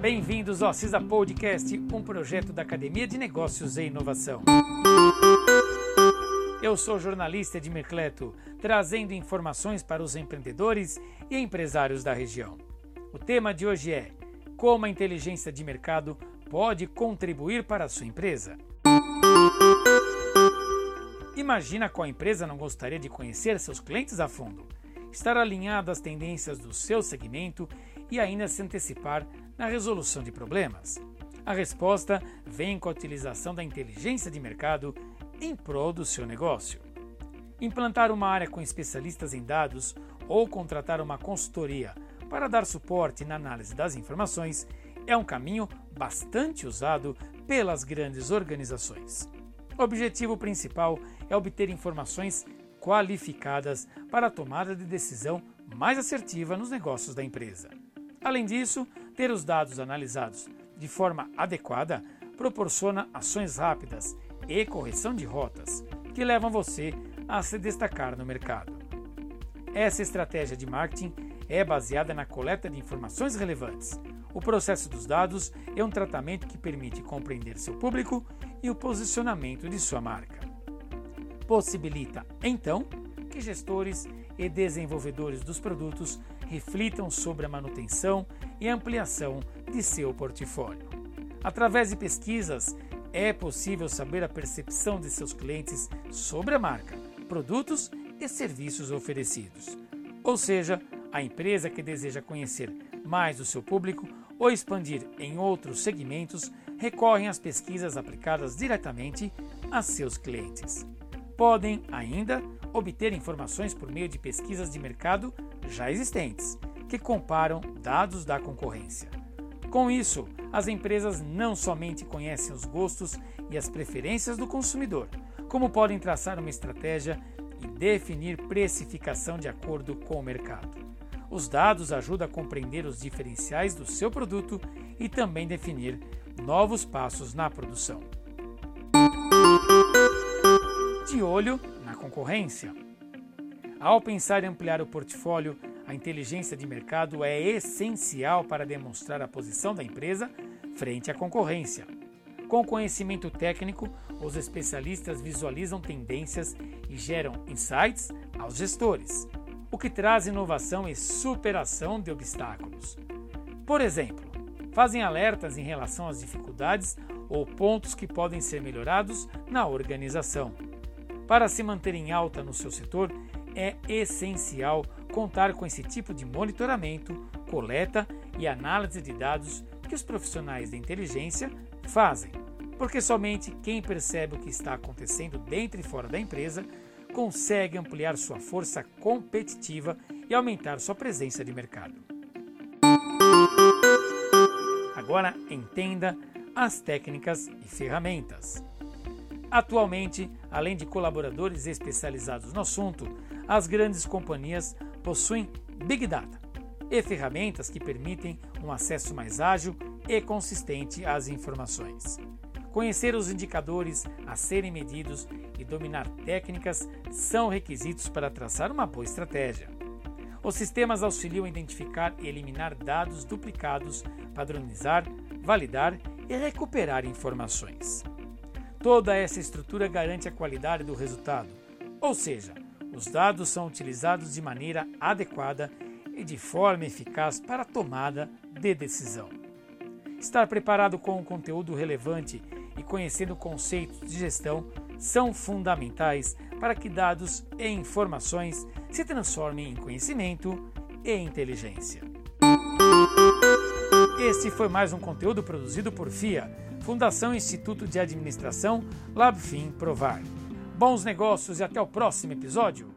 Bem-vindos ao CISA Podcast, um projeto da Academia de Negócios e Inovação. Eu sou jornalista de Mercleto, trazendo informações para os empreendedores e empresários da região. O tema de hoje é como a inteligência de mercado pode contribuir para a sua empresa. Imagina qual empresa não gostaria de conhecer seus clientes a fundo, estar alinhado às tendências do seu segmento e ainda se antecipar na resolução de problemas. A resposta vem com a utilização da inteligência de mercado em prol do seu negócio. Implantar uma área com especialistas em dados ou contratar uma consultoria para dar suporte na análise das informações é um caminho bastante usado pelas grandes organizações. O objetivo principal é obter informações qualificadas para a tomada de decisão mais assertiva nos negócios da empresa. Além disso, ter os dados analisados de forma adequada proporciona ações rápidas e correção de rotas que levam você a se destacar no mercado. Essa estratégia de marketing é baseada na coleta de informações relevantes. O processo dos dados é um tratamento que permite compreender seu público e o posicionamento de sua marca. Possibilita, então, que gestores e desenvolvedores dos produtos reflitam sobre a manutenção e ampliação de seu portfólio. Através de pesquisas, é possível saber a percepção de seus clientes sobre a marca, produtos e serviços oferecidos. Ou seja, a empresa que deseja conhecer mais o seu público ou expandir em outros segmentos recorre às pesquisas aplicadas diretamente a seus clientes. Podem ainda obter informações por meio de pesquisas de mercado já existentes, que comparam dados da concorrência. Com isso, as empresas não somente conhecem os gostos e as preferências do consumidor, como podem traçar uma estratégia e definir precificação de acordo com o mercado. Os dados ajudam a compreender os diferenciais do seu produto e também definir novos passos na produção. De olho na concorrência. Ao pensar em ampliar o portfólio, a inteligência de mercado é essencial para demonstrar a posição da empresa frente à concorrência. Com conhecimento técnico, os especialistas visualizam tendências e geram insights aos gestores, o que traz inovação e superação de obstáculos. Por exemplo, fazem alertas em relação às dificuldades ou pontos que podem ser melhorados na organização. Para se manter em alta no seu setor, é essencial contar com esse tipo de monitoramento, coleta e análise de dados que os profissionais da inteligência fazem, porque somente quem percebe o que está acontecendo dentro e fora da empresa consegue ampliar sua força competitiva e aumentar sua presença de mercado. Agora entenda as técnicas e ferramentas. Atualmente, além de colaboradores especializados no assunto, as grandes companhias possuem Big Data e ferramentas que permitem um acesso mais ágil e consistente às informações. Conhecer os indicadores a serem medidos e dominar técnicas são requisitos para traçar uma boa estratégia. Os sistemas auxiliam a identificar e eliminar dados duplicados, padronizar, validar e recuperar informações. Toda essa estrutura garante a qualidade do resultado, ou seja, os dados são utilizados de maneira adequada e de forma eficaz para a tomada de decisão. Estar preparado com um conteúdo relevante e conhecendo conceitos de gestão são fundamentais para que dados e informações se transformem em conhecimento e inteligência. Este foi mais um conteúdo produzido por FIA, Fundação Instituto de Administração Labfin Provar. Bons negócios e até o próximo episódio.